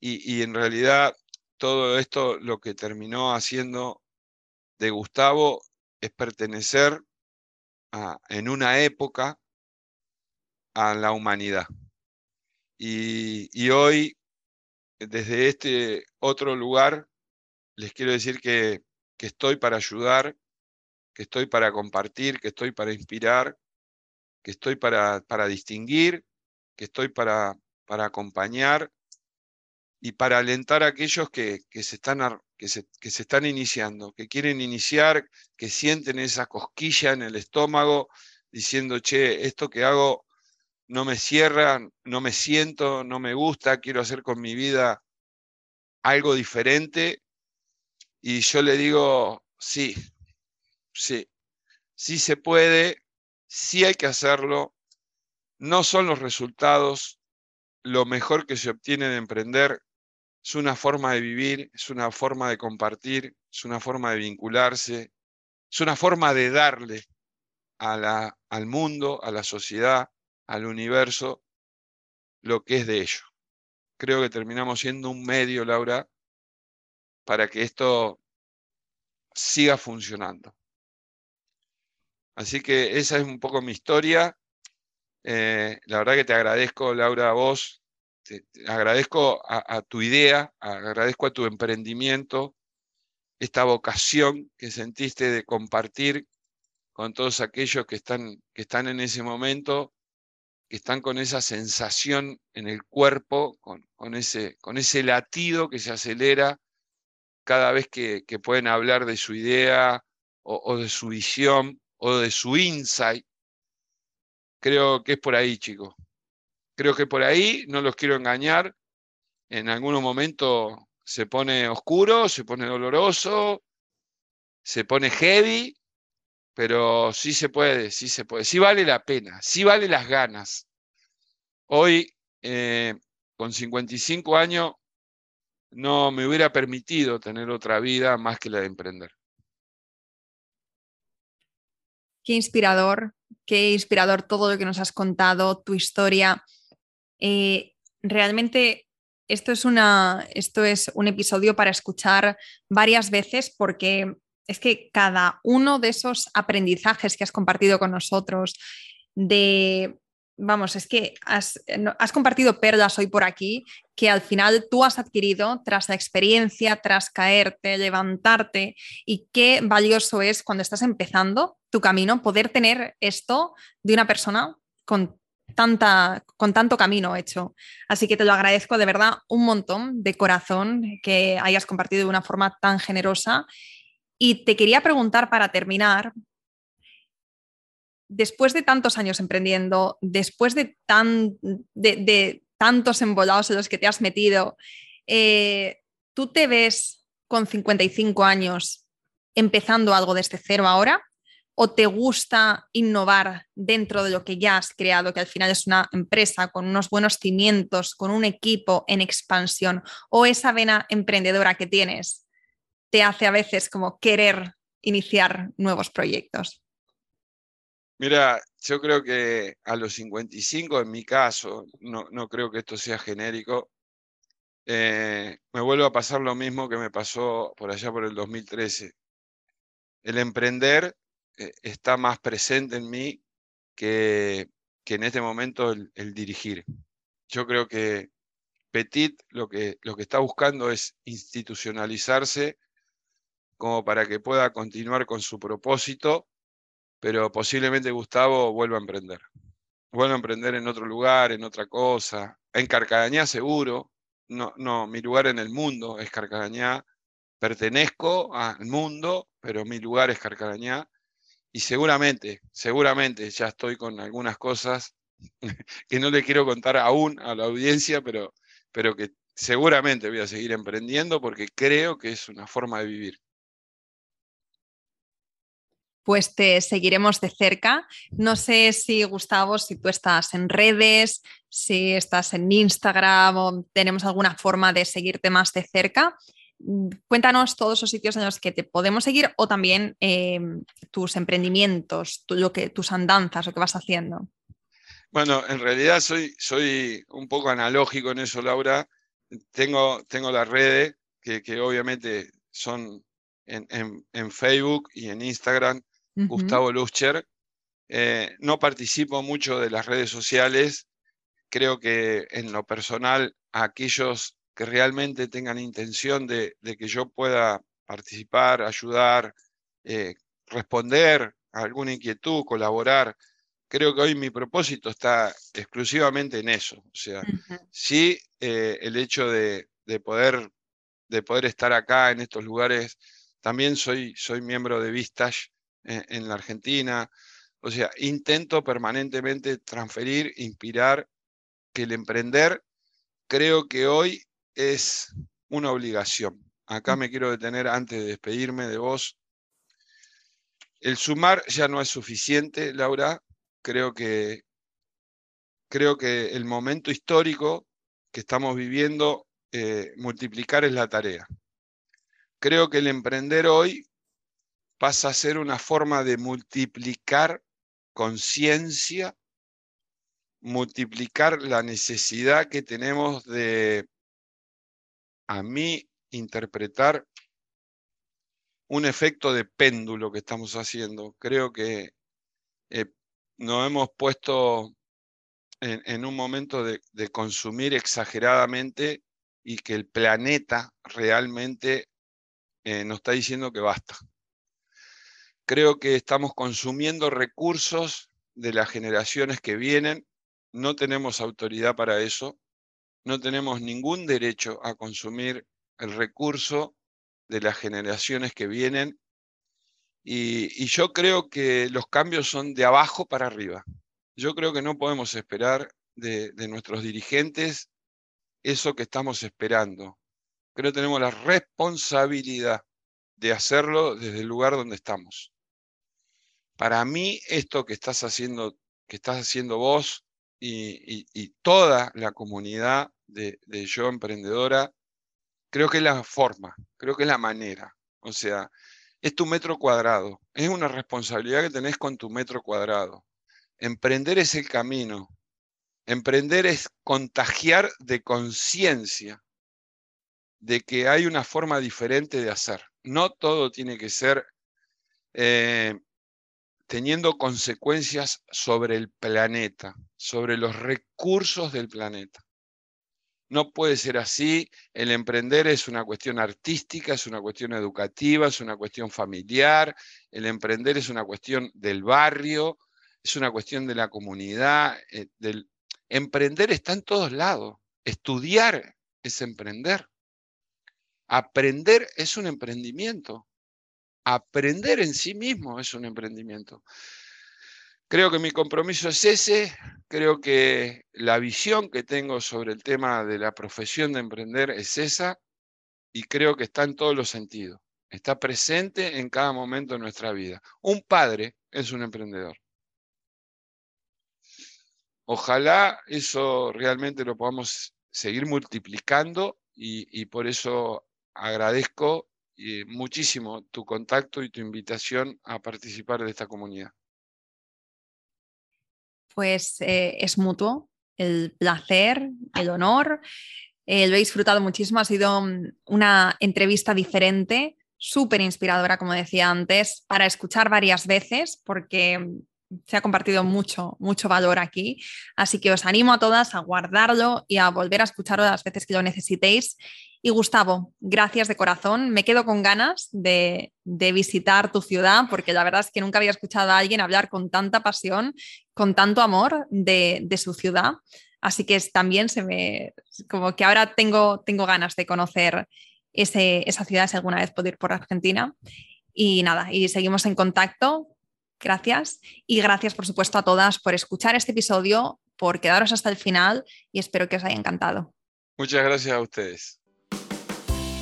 y, y en realidad todo esto lo que terminó haciendo de Gustavo es pertenecer en una época a la humanidad. Y, hoy, desde este otro lugar, les quiero decir que, que estoy para ayudar, que estoy para compartir, que estoy para inspirar, que estoy para, para distinguir, que estoy para, para acompañar y para alentar a aquellos que, que se están que se, están iniciando, que quieren iniciar, que sienten esa cosquilla en el estómago, diciendo, che, esto que hago no me cierra, no me siento, no me gusta, quiero hacer con mi vida algo diferente. Y yo le digo, sí, sí, sí se puede, sí hay que hacerlo. No son los resultados lo mejor que se obtiene de emprender, es una forma de vivir, es una forma de compartir, es una forma de vincularse, es una forma de darle a la, al mundo, a la sociedad, al universo, lo que es de ello. Creo que terminamos siendo un medio, Laura, para que esto siga funcionando. Así que esa es un poco mi historia. Eh, la verdad que te agradezco, Laura, a vos te, agradezco a, tu idea, agradezco a tu emprendimiento, esta vocación que sentiste de compartir con todos aquellos que están, que están en ese momento, que están con esa sensación en el cuerpo, con, ese, con ese latido que se acelera cada vez que, que pueden hablar de su idea o, o de su visión o de su insight. Creo que es por ahí, chicos. Creo que por ahí, no los quiero engañar, en algún momento se pone oscuro, se pone doloroso, se pone heavy, pero sí se puede, sí se puede, sí vale la pena, sí vale las ganas. Hoy, eh, con 55 años, no me hubiera permitido tener otra vida más que la de emprender. Qué inspirador, qué inspirador todo lo que nos has contado, tu historia. Eh, realmente esto es, una, esto es un episodio para escuchar varias veces porque es que cada uno de esos aprendizajes que has compartido con nosotros, de, vamos, es que has, has, compartido perlas hoy por aquí que al final tú has adquirido tras la experiencia, tras caerte, levantarte y qué valioso es cuando estás empezando tu camino poder tener esto de una persona con tanta, con tanto camino hecho. Así que te lo agradezco de verdad un montón de corazón que hayas compartido de una forma tan generosa. Y te quería preguntar para terminar, después de tantos años emprendiendo, después de, tan, de, tantos embolados en los que te has metido, eh, ¿tú te ves con 55 años empezando algo desde cero ahora? O te gusta innovar dentro de lo que ya has creado, que al final es una empresa con unos buenos cimientos, con un equipo en expansión, o esa vena emprendedora que tienes te hace a veces como querer iniciar nuevos proyectos? Mira, yo creo que a los 55, en mi caso, no, creo que esto sea genérico, eh, me vuelvo a pasar lo mismo que me pasó por allá por el 2013. El emprender está más presente en mí que, que en este momento el, dirigir. Yo creo que Petit lo que, lo que está buscando es institucionalizarse como para que pueda continuar con su propósito, pero posiblemente Gustavo vuelva a emprender. Vuelva a emprender en otro lugar, en otra cosa. En Carcadañá seguro. No, no, mi lugar en el mundo es Carcadañá. Pertenezco al mundo, pero mi lugar es Carcadañá. Y seguramente, seguramente ya estoy con algunas cosas que no le quiero contar aún a la audiencia, pero, pero que seguramente voy a seguir emprendiendo porque creo que es una forma de vivir. Pues te seguiremos de cerca. No sé si, Gustavo, si tú estás en redes, si estás en Instagram o tenemos alguna forma de seguirte más de cerca. Mm, cuéntanos todos los sitios en los que te podemos seguir o también em, tus emprendimientos, lo que, tus andanzas, lo que vas haciendo. Bueno, en realidad soy, soy un poco analógico en eso, Laura. Tengo, tengo las redes que, que obviamente son en, en, Facebook y en Instagram, Gustavo Luscher. Eh, no participo mucho de las redes sociales. Creo que en lo personal, aquellos que realmente tengan intención de, que yo pueda participar, ayudar, eh, responder a alguna inquietud, colaborar. Creo que hoy mi propósito está exclusivamente en eso. O sea, sí eh, el hecho de, poder, de poder estar acá en estos lugares, también soy, soy miembro de Vistage en, en la Argentina. O sea, intento permanentemente transferir, inspirar que el emprender creo que hoy es una obligación. Acá mm. me quiero detener antes de despedirme de vos. El sumar ya no es suficiente, Laura. Creo que, creo que el momento histórico que estamos viviendo, eh, multiplicar es la tarea. Creo que el emprender hoy pasa a ser una forma de multiplicar conciencia, multiplicar la necesidad que tenemos de a mí interpretar un efecto de péndulo que estamos haciendo. Creo que eh, nos hemos puesto en, un momento de, consumir exageradamente y que el planeta realmente eh, nos está diciendo que basta. Creo que estamos consumiendo recursos de las generaciones que vienen, no tenemos autoridad para eso, no tenemos ningún derecho a consumir el recurso de las generaciones que vienen. Y, yo creo que los cambios son de abajo para arriba. Yo creo que no podemos esperar de, nuestros dirigentes eso que estamos esperando. Creo que tenemos la responsabilidad de hacerlo desde el lugar donde estamos. Para mí, esto que estás haciendo, que estás haciendo vos y toda la comunidad de, yo emprendedora, creo que es la forma, creo que es la manera. O sea, es tu metro cuadrado, es una responsabilidad que tenés con tu metro cuadrado. Emprender es el camino. Emprender es contagiar de conciencia de que hay una forma diferente de hacer. No todo tiene que ser eh, teniendo consecuencias sobre el planeta, sobre los recursos del planeta. No puede ser así. El emprender es una cuestión artística, es una cuestión educativa, es una cuestión familiar. El emprender es una cuestión del barrio, es una cuestión de la comunidad. Eh. Emprender está en todos lados. Estudiar es emprender. Aprender es un emprendimiento. Aprender en sí mismo es un emprendimiento. Creo que mi compromiso es ese, creo que la visión que tengo sobre el tema de la profesión de emprender es esa y creo que está en todos los sentidos, está presente en cada momento de nuestra vida. Un padre es un emprendedor. Ojalá eso realmente lo podamos seguir multiplicando y, por eso agradezco eh, muchísimo tu contacto y tu invitación a participar de esta comunidad pues eh, es mutuo. El placer, el honor. Eh, lo he disfrutado muchísimo. Ha sido mm, una entrevista diferente, súper inspiradora, como decía antes, para escuchar varias veces, porque mm, se ha compartido mucho, mucho valor aquí. Así que os animo a todas a guardarlo y a volver a escucharlo las veces que lo necesitéis. Y Gustavo, gracias de corazón. Me quedo con ganas de, visitar tu ciudad porque la verdad es que nunca había escuchado a alguien hablar con tanta pasión, con tanto amor de, su ciudad. Así que también se me, como que ahora tengo, tengo ganas de conocer esa ciudad si alguna vez puedo ir por Argentina. Y nada, y seguimos en contacto. Gracias. Y gracias, por supuesto, a todas por escuchar este episodio, por quedaros hasta el final y espero que os haya encantado. Muchas gracias a ustedes.